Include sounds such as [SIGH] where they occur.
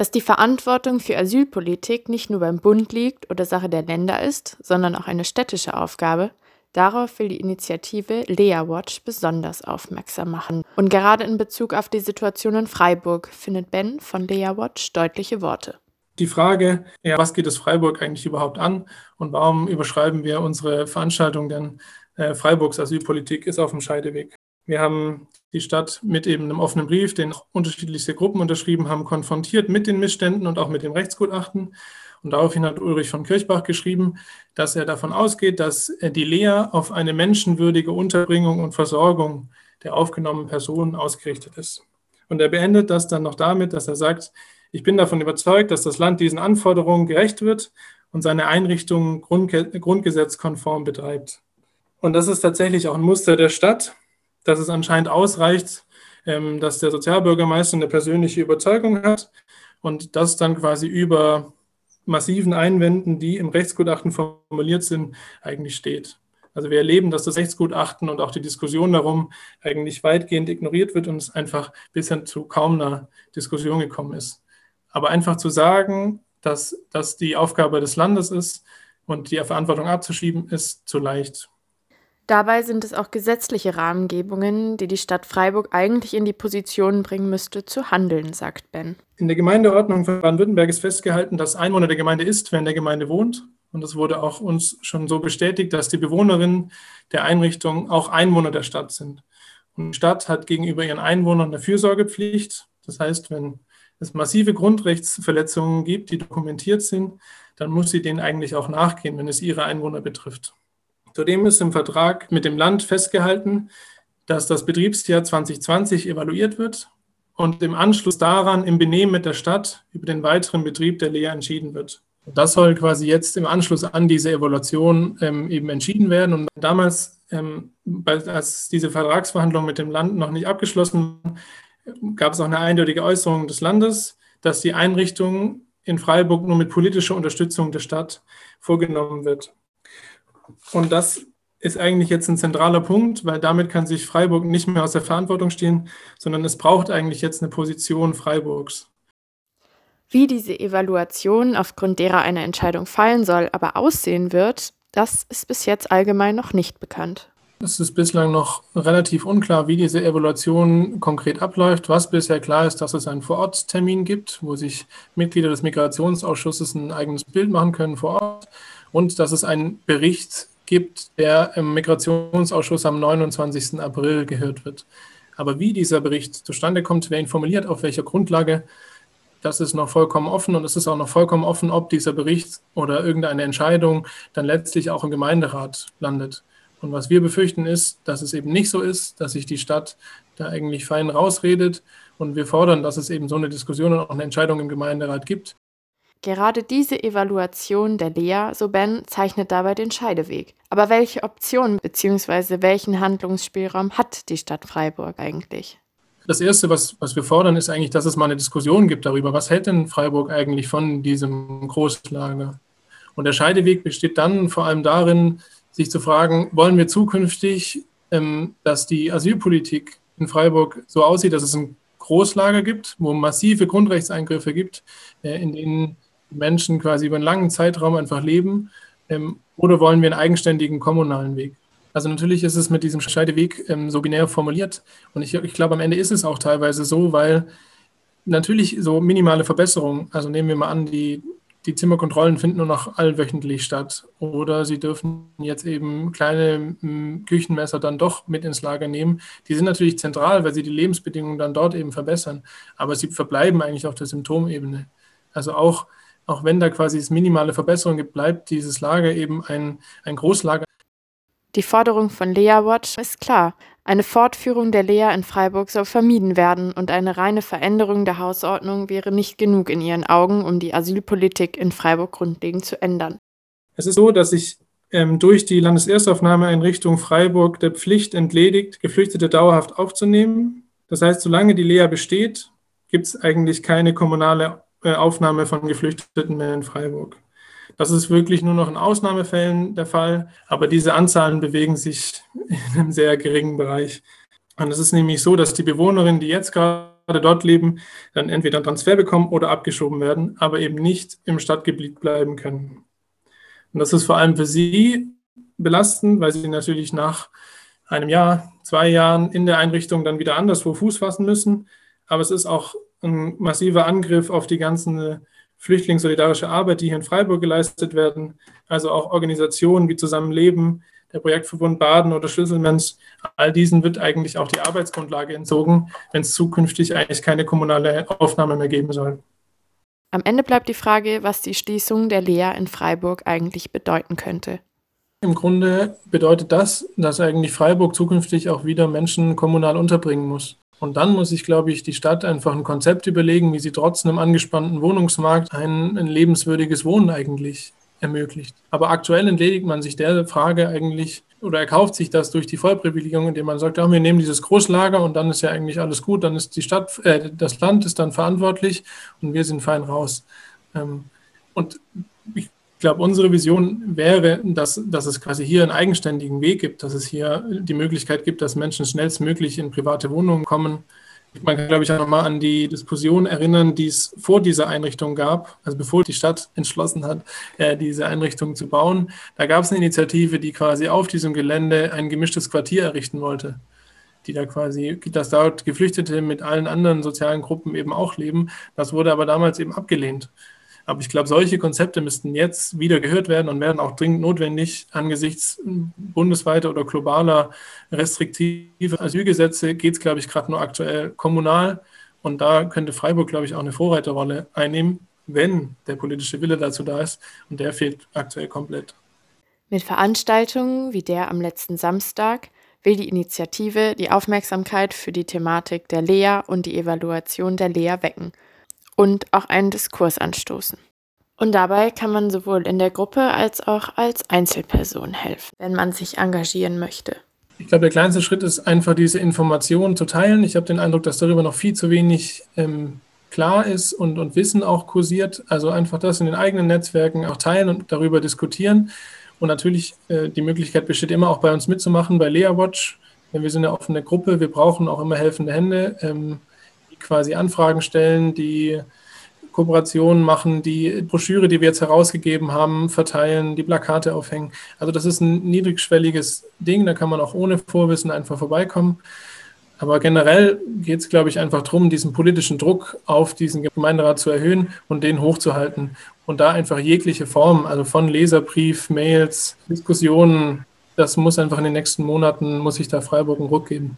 Dass die Verantwortung für Asylpolitik nicht nur beim Bund liegt oder Sache der Länder ist, sondern auch eine städtische Aufgabe, darauf will die Initiative Lea Watch besonders aufmerksam machen. Und gerade in Bezug auf die Situation in Freiburg findet Ben von Lea Watch deutliche Worte. Die Frage, ja, was geht es Freiburg eigentlich überhaupt an und warum überschreiben wir unsere Veranstaltung denn äh, Freiburgs Asylpolitik ist auf dem Scheideweg. Wir haben die Stadt mit eben einem offenen Brief, den unterschiedlichste Gruppen unterschrieben haben, konfrontiert mit den Missständen und auch mit dem Rechtsgutachten. Und daraufhin hat Ulrich von Kirchbach geschrieben, dass er davon ausgeht, dass die Lehre auf eine menschenwürdige Unterbringung und Versorgung der aufgenommenen Personen ausgerichtet ist. Und er beendet das dann noch damit, dass er sagt, ich bin davon überzeugt, dass das Land diesen Anforderungen gerecht wird und seine Einrichtungen grundgesetzkonform betreibt. Und das ist tatsächlich auch ein Muster der Stadt, dass es anscheinend ausreicht, ähm, dass der Sozialbürgermeister eine persönliche Überzeugung hat und das dann quasi über massiven Einwänden, die im Rechtsgutachten formuliert sind, eigentlich steht. Also wir erleben, dass das Rechtsgutachten und auch die Diskussion darum eigentlich weitgehend ignoriert wird und es einfach bisher zu kaum einer Diskussion gekommen ist. Aber einfach zu sagen, dass das die Aufgabe des Landes ist und die Verantwortung abzuschieben, ist zu leicht. Dabei sind es auch gesetzliche Rahmengebungen, die die Stadt Freiburg eigentlich in die Position bringen müsste, zu handeln, sagt Ben. In der Gemeindeordnung von Baden-Württemberg ist festgehalten, dass Einwohner der Gemeinde ist, wer in der Gemeinde wohnt. Und es wurde auch uns schon so bestätigt, dass die Bewohnerinnen der Einrichtung auch Einwohner der Stadt sind. Und die Stadt hat gegenüber ihren Einwohnern eine Fürsorgepflicht. Das heißt, wenn es massive Grundrechtsverletzungen gibt, die dokumentiert sind, dann muss sie denen eigentlich auch nachgehen, wenn es ihre Einwohner betrifft. Zudem ist im Vertrag mit dem Land festgehalten, dass das Betriebsjahr 2020 evaluiert wird und im Anschluss daran im Benehmen mit der Stadt über den weiteren Betrieb der Lehre entschieden wird. Das soll quasi jetzt im Anschluss an diese Evaluation ähm, eben entschieden werden. Und damals, ähm, als diese Vertragsverhandlungen mit dem Land noch nicht abgeschlossen waren, gab es auch eine eindeutige Äußerung des Landes, dass die Einrichtung in Freiburg nur mit politischer Unterstützung der Stadt vorgenommen wird. Und das ist eigentlich jetzt ein zentraler Punkt, weil damit kann sich Freiburg nicht mehr aus der Verantwortung stehen, sondern es braucht eigentlich jetzt eine Position Freiburgs. Wie diese Evaluation, aufgrund derer eine Entscheidung fallen soll, aber aussehen wird, das ist bis jetzt allgemein noch nicht bekannt. Es ist bislang noch relativ unklar, wie diese Evaluation konkret abläuft. Was bisher klar ist, dass es einen Vororttermin gibt, wo sich Mitglieder des Migrationsausschusses ein eigenes Bild machen können vor Ort und dass es einen Bericht gibt, der im Migrationsausschuss am 29. April gehört wird. Aber wie dieser Bericht zustande kommt, wer ihn formuliert, auf welcher Grundlage, das ist noch vollkommen offen und es ist auch noch vollkommen offen, ob dieser Bericht oder irgendeine Entscheidung dann letztlich auch im Gemeinderat landet. Und was wir befürchten ist, dass es eben nicht so ist, dass sich die Stadt da eigentlich fein rausredet und wir fordern, dass es eben so eine Diskussion und auch eine Entscheidung im Gemeinderat gibt. Gerade diese Evaluation der Lea, so Ben, zeichnet dabei den Scheideweg. Aber welche Optionen bzw. welchen Handlungsspielraum hat die Stadt Freiburg eigentlich? Das Erste, was, was wir fordern, ist eigentlich, dass es mal eine Diskussion gibt darüber, was hält denn Freiburg eigentlich von diesem Großlager? Und der Scheideweg besteht dann vor allem darin, sich zu fragen, wollen wir zukünftig, ähm, dass die Asylpolitik in Freiburg so aussieht, dass es ein Großlager gibt, wo massive Grundrechtseingriffe gibt, äh, in denen Menschen quasi über einen langen Zeitraum einfach leben? Ähm, oder wollen wir einen eigenständigen kommunalen Weg? Also natürlich ist es mit diesem Scheideweg ähm, so binär formuliert. Und ich, ich glaube, am Ende ist es auch teilweise so, weil natürlich so minimale Verbesserungen, also nehmen wir mal an, die, die Zimmerkontrollen finden nur noch allwöchentlich statt. Oder sie dürfen jetzt eben kleine Küchenmesser dann doch mit ins Lager nehmen. Die sind natürlich zentral, weil sie die Lebensbedingungen dann dort eben verbessern. Aber sie verbleiben eigentlich auf der Symptomebene. Also auch auch wenn da quasi es minimale Verbesserung gibt, bleibt dieses Lager eben ein, ein Großlager. Die Forderung von Lea Watch ist klar. Eine Fortführung der Lea in Freiburg soll vermieden werden und eine reine Veränderung der Hausordnung wäre nicht genug in ihren Augen, um die Asylpolitik in Freiburg grundlegend zu ändern. Es ist so, dass sich ähm, durch die Landeserstaufnahmeeinrichtung Freiburg der Pflicht entledigt, Geflüchtete dauerhaft aufzunehmen. Das heißt, solange die Lea besteht, gibt es eigentlich keine kommunale Aufnahme von Geflüchteten mehr in Freiburg. Das ist wirklich nur noch in Ausnahmefällen der Fall, aber diese Anzahlen bewegen sich in einem sehr geringen Bereich. Und es ist nämlich so, dass die Bewohnerinnen, die jetzt gerade dort leben, dann entweder einen Transfer bekommen oder abgeschoben werden, aber eben nicht im Stadtgebiet bleiben können. Und das ist vor allem für sie belastend, weil sie natürlich nach einem Jahr, zwei Jahren in der Einrichtung dann wieder anderswo Fuß fassen müssen. Aber es ist auch ein massiver Angriff auf die ganze flüchtlingssolidarische Arbeit, die hier in Freiburg geleistet werden. Also auch Organisationen wie Zusammenleben, der Projektverbund Baden oder Schlüsselmensch, all diesen wird eigentlich auch die Arbeitsgrundlage entzogen, wenn es zukünftig eigentlich keine kommunale Aufnahme mehr geben soll. Am Ende bleibt die Frage, was die Schließung der Lea in Freiburg eigentlich bedeuten könnte. Im Grunde bedeutet das, dass eigentlich Freiburg zukünftig auch wieder Menschen kommunal unterbringen muss. Und dann muss sich, glaube ich, die Stadt einfach ein Konzept überlegen, wie sie trotz einem angespannten Wohnungsmarkt ein, ein lebenswürdiges Wohnen eigentlich ermöglicht. Aber aktuell entledigt man sich der Frage eigentlich oder erkauft sich das durch die Vollprivilegium, indem man sagt, ja, wir nehmen dieses Großlager und dann ist ja eigentlich alles gut, dann ist die Stadt, äh, das Land ist dann verantwortlich und wir sind fein raus. Ähm, und ich ich glaube, unsere Vision wäre, dass, dass es quasi hier einen eigenständigen Weg gibt, dass es hier die Möglichkeit gibt, dass Menschen schnellstmöglich in private Wohnungen kommen. Man kann, glaube ich, auch nochmal an die Diskussion erinnern, die es vor dieser Einrichtung gab, also bevor die Stadt [LAUGHS] entschlossen hat, äh, diese Einrichtung zu bauen. Da gab es eine Initiative, die quasi auf diesem Gelände ein gemischtes Quartier errichten wollte die da quasi, dass dort Geflüchtete mit allen anderen sozialen Gruppen eben auch leben. Das wurde aber damals eben abgelehnt. Aber ich glaube, solche Konzepte müssten jetzt wieder gehört werden und werden auch dringend notwendig angesichts bundesweiter oder globaler restriktiver Asylgesetze geht es, glaube ich, gerade nur aktuell kommunal. Und da könnte Freiburg, glaube ich, auch eine Vorreiterrolle einnehmen, wenn der politische Wille dazu da ist. Und der fehlt aktuell komplett. Mit Veranstaltungen wie der am letzten Samstag will die Initiative die Aufmerksamkeit für die Thematik der Lea und die Evaluation der Lea wecken – und auch einen Diskurs anstoßen. Und dabei kann man sowohl in der Gruppe als auch als Einzelperson helfen, wenn man sich engagieren möchte. Ich glaube, der kleinste Schritt ist einfach diese Informationen zu teilen. Ich habe den Eindruck, dass darüber noch viel zu wenig ähm, klar ist und, und Wissen auch kursiert. Also einfach das in den eigenen Netzwerken auch teilen und darüber diskutieren. Und natürlich, äh, die Möglichkeit besteht immer auch bei uns mitzumachen, bei Lea Watch. Wir sind eine offene Gruppe, wir brauchen auch immer helfende Hände. Ähm, quasi Anfragen stellen, die Kooperationen machen, die Broschüre, die wir jetzt herausgegeben haben, verteilen, die Plakate aufhängen. Also das ist ein niedrigschwelliges Ding, da kann man auch ohne Vorwissen einfach vorbeikommen. Aber generell geht es, glaube ich, einfach darum, diesen politischen Druck auf diesen Gemeinderat zu erhöhen und den hochzuhalten. Und da einfach jegliche Form, also von Leserbrief, Mails, Diskussionen, das muss einfach in den nächsten Monaten, muss sich da Freiburg einen Ruck geben.